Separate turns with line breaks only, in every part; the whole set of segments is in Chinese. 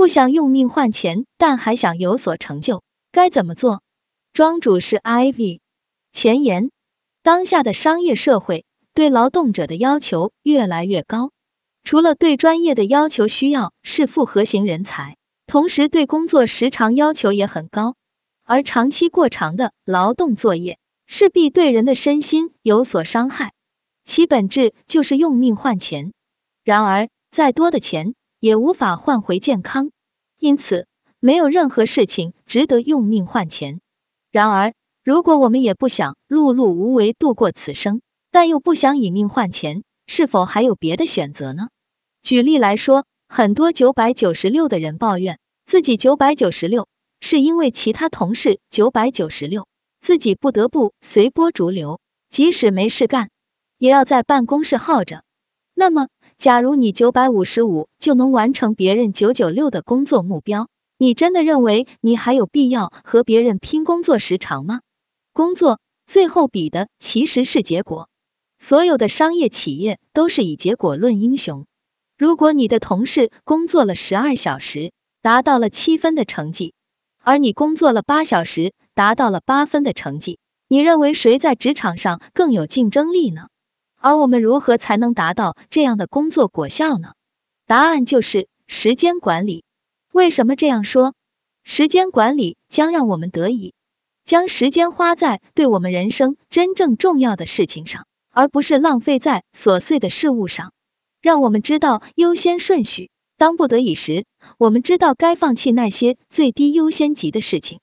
不想用命换钱，但还想有所成就，该怎么做？庄主是 Ivy。前言：当下的商业社会对劳动者的要求越来越高，除了对专业的要求，需要是复合型人才，同时对工作时长要求也很高，而长期过长的劳动作业势必对人的身心有所伤害，其本质就是用命换钱。然而，再多的钱也无法换回健康，因此没有任何事情值得用命换钱。然而，如果我们也不想碌碌无为度过此生，但又不想以命换钱，是否还有别的选择呢？举例来说，很多九百九十六的人抱怨自己九百九十六，是因为其他同事九百九十六，自己不得不随波逐流，即使没事干，也要在办公室耗着。那么，假如你九百五十五就能完成别人九九六的工作目标，你真的认为你还有必要和别人拼工作时长吗？工作最后比的其实是结果，所有的商业企业都是以结果论英雄。如果你的同事工作了十二小时，达到了七分的成绩，而你工作了八小时，达到了八分的成绩，你认为谁在职场上更有竞争力呢？而我们如何才能达到这样的工作果效呢？答案就是时间管理。为什么这样说？时间管理将让我们得以。将时间花在对我们人生真正重要的事情上，而不是浪费在琐碎的事物上。让我们知道优先顺序，当不得已时，我们知道该放弃那些最低优先级的事情。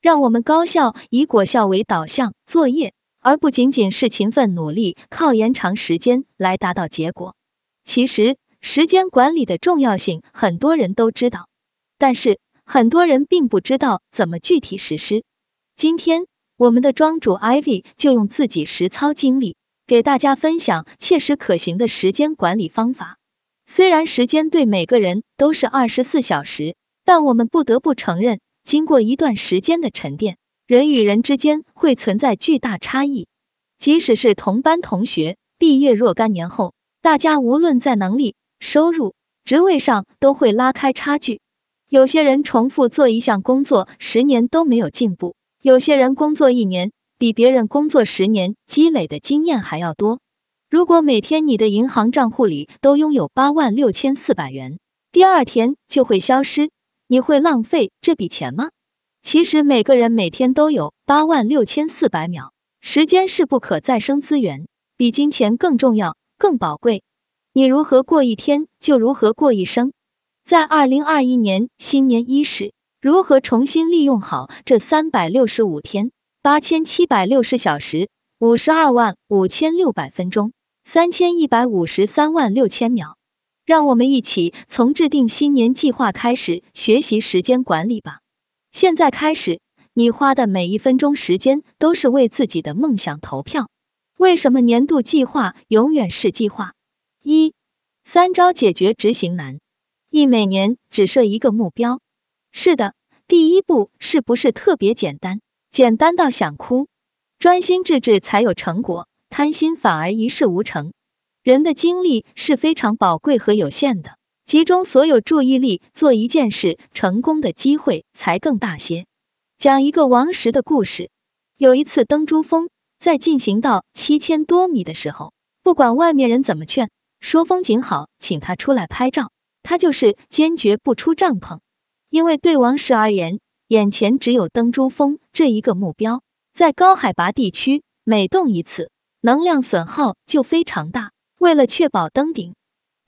让我们高效以果效为导向作业，而不仅仅是勤奋努力靠延长时间来达到结果。其实，时间管理的重要性很多人都知道，但是很多人并不知道怎么具体实施。今天，我们的庄主 Ivy 就用自己实操经历，给大家分享切实可行的时间管理方法。虽然时间对每个人都是二十四小时，但我们不得不承认，经过一段时间的沉淀，人与人之间会存在巨大差异。即使是同班同学，毕业若干年后，大家无论在能力、收入、职位上都会拉开差距。有些人重复做一项工作十年都没有进步。有些人工作一年，比别人工作十年积累的经验还要多。如果每天你的银行账户里都拥有八万六千四百元，第二天就会消失，你会浪费这笔钱吗？其实每个人每天都有八万六千四百秒，时间是不可再生资源，比金钱更重要、更宝贵。你如何过一天，就如何过一生。在二零二一年新年伊始。如何重新利用好这三百六十五天、八千七百六十小时、五十二万五千六百分钟、三千一百五十三万六千秒？让我们一起从制定新年计划开始学习时间管理吧。现在开始，你花的每一分钟时间都是为自己的梦想投票。为什么年度计划永远是计划？一、三招解决执行难。一、每年只设一个目标。是的，第一步是不是特别简单？简单到想哭。专心致志才有成果，贪心反而一事无成。人的精力是非常宝贵和有限的，集中所有注意力做一件事，成功的机会才更大些。讲一个王石的故事。有一次登珠峰，在进行到七千多米的时候，不管外面人怎么劝，说风景好，请他出来拍照，他就是坚决不出帐篷。因为对王石而言，眼前只有登珠峰这一个目标，在高海拔地区，每动一次，能量损耗就非常大。为了确保登顶，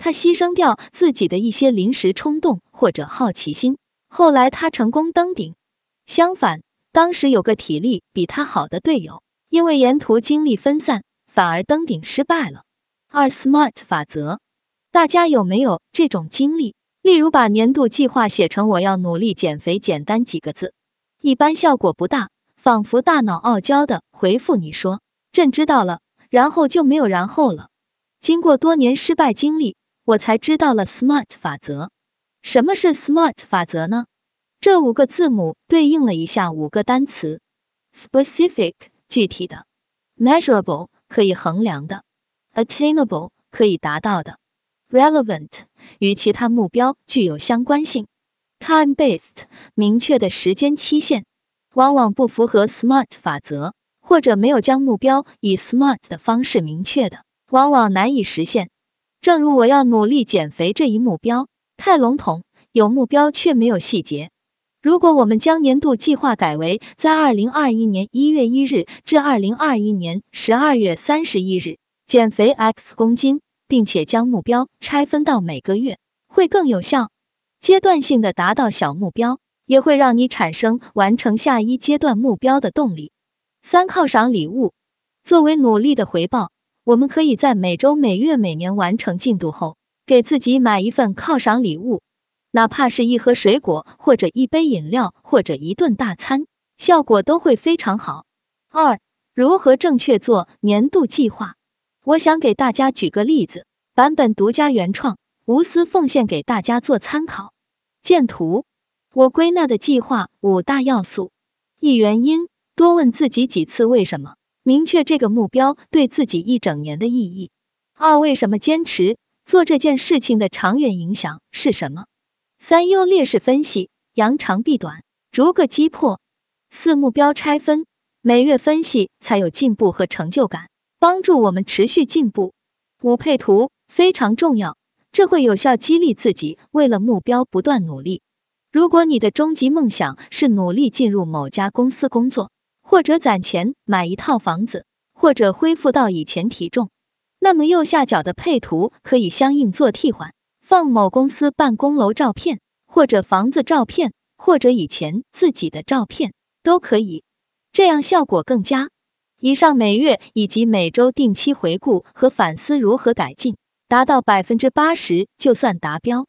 他牺牲掉自己的一些临时冲动或者好奇心。后来他成功登顶。相反，当时有个体力比他好的队友，因为沿途精力分散，反而登顶失败了。二 SMART 法则，大家有没有这种经历？例如，把年度计划写成“我要努力减肥”，简单几个字，一般效果不大，仿佛大脑傲娇的回复你说：“朕知道了”，然后就没有然后了。经过多年失败经历，我才知道了 SMART 法则。什么是 SMART 法则呢？这五个字母对应了一下五个单词：specific 具体的，measurable 可以衡量的，attainable 可以达到的。relevant 与其他目标具有相关性 time-based 明确的时间期限，往往不符合 SMART 法则，或者没有将目标以 SMART 的方式明确的，往往难以实现。正如我要努力减肥这一目标，太笼统，有目标却没有细节。如果我们将年度计划改为在二零二一年一月一日至二零二一年十二月三十一日减肥 X 公斤，并且将目标拆分到每个月，会更有效。阶段性的达到小目标，也会让你产生完成下一阶段目标的动力。三、犒赏礼物作为努力的回报，我们可以在每周、每月、每年完成进度后，给自己买一份犒赏礼物。哪怕是一盒水果，或者一杯饮料，或者一顿大餐，效果都会非常好。二、如何正确做年度计划？我想给大家举个例子，版本独家原创，无私奉献给大家做参考。见图，我归纳的计划五大要素：一、原因，多问自己几次为什么，明确这个目标对自己一整年的意义。二、为什么坚持做这件事情的长远影响是什么？三优劣势分析，扬长避短，逐个击破。四目标拆分，每月分析才有进步和成就感，帮助我们持续进步。五配图非常重要，这会有效激励自己为了目标不断努力。如果你的终极梦想是努力进入某家公司工作，或者攒钱买一套房子，或者恢复到以前体重，那么右下角的配图可以相应做替换。放某公司办公楼照片，或者房子照片，或者以前自己的照片都可以，这样效果更佳。以上每月以及每周定期回顾和反思如何改进，达到百分之八十就算达标。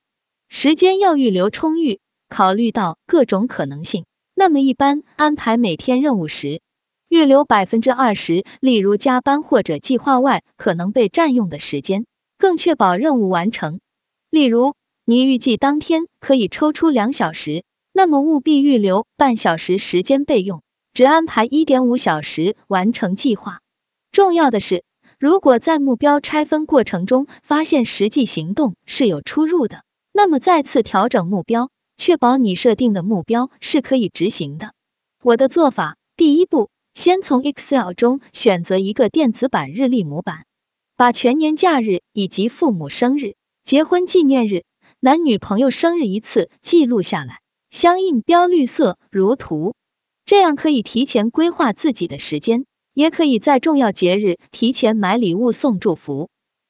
时间要预留充裕，考虑到各种可能性，那么一般安排每天任务时，预留百分之二十，例如加班或者计划外可能被占用的时间，更确保任务完成。例如，你预计当天可以抽出两小时，那么务必预留半小时时间备用，只安排一点五小时完成计划。重要的是，如果在目标拆分过程中发现实际行动是有出入的，那么再次调整目标，确保你设定的目标是可以执行的。我的做法，第一步，先从 Excel 中选择一个电子版日历模板，把全年假日以及父母生日。结婚纪念日、男女朋友生日一次记录下来，相应标绿色如图，这样可以提前规划自己的时间，也可以在重要节日提前买礼物送祝福。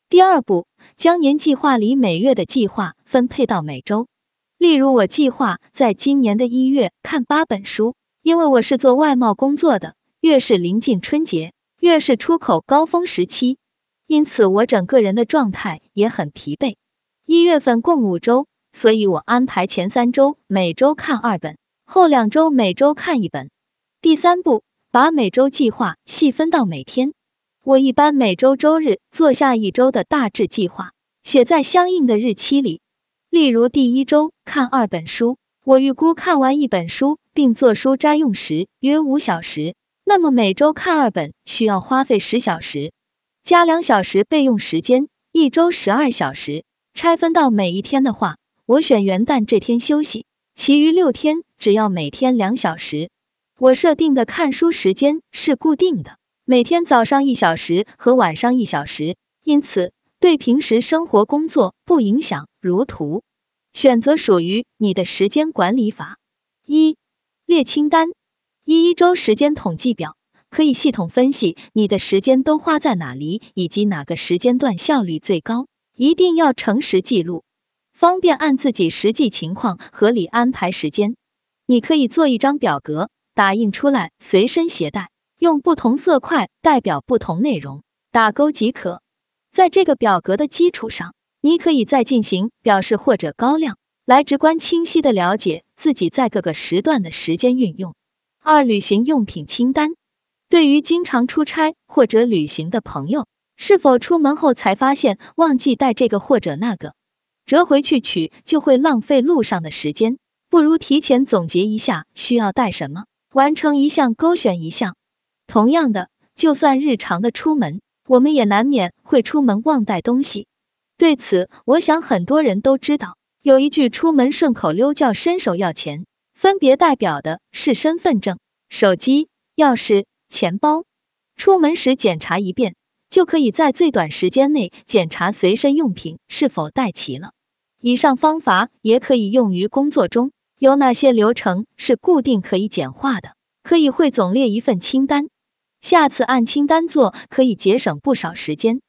第二步，将年计划里每月的计划分配到每周。例如，我计划在今年的一月看八本书，因为我是做外贸工作的，越是临近春节，越是出口高峰时期，因此我整个人的状态也很疲惫。一月份共五周，所以我安排前三周每周看二本，后两周每周看一本。第三步，把每周计划细分到每天。我一般每周周日做下一周的大致计划，写在相应的日期里。例如第一周看二本书，我预估看完一本书并做书摘用时约五小时，那么每周看二本需要花费十小时，加两小时备用时间，一周十二小时。拆分到每一天的话，我选元旦这天休息，其余六天只要每天两小时。我设定的看书时间是固定的，每天早上一小时和晚上一小时，因此对平时生活工作不影响。如图，选择属于你的时间管理法。一列清单，一一周时间统计表，可以系统分析你的时间都花在哪里，以及哪个时间段效率最高。一定要诚实记录，方便按自己实际情况合理安排时间。你可以做一张表格，打印出来随身携带，用不同色块代表不同内容，打勾即可。在这个表格的基础上，你可以再进行表示或者高亮，来直观清晰的了解自己在各个时段的时间运用。二、旅行用品清单，对于经常出差或者旅行的朋友。是否出门后才发现忘记带这个或者那个，折回去取就会浪费路上的时间？不如提前总结一下需要带什么，完成一项勾选一项。同样的，就算日常的出门，我们也难免会出门忘带东西。对此，我想很多人都知道，有一句出门顺口溜叫伸手要钱，分别代表的是身份证、手机、钥匙、钱包。出门时检查一遍，就可以在最短时间内检查随身用品是否带齐了。以上方法也可以用于工作中，有哪些流程是固定可以简化的？可以汇总列一份清单，下次按清单做，可以节省不少时间。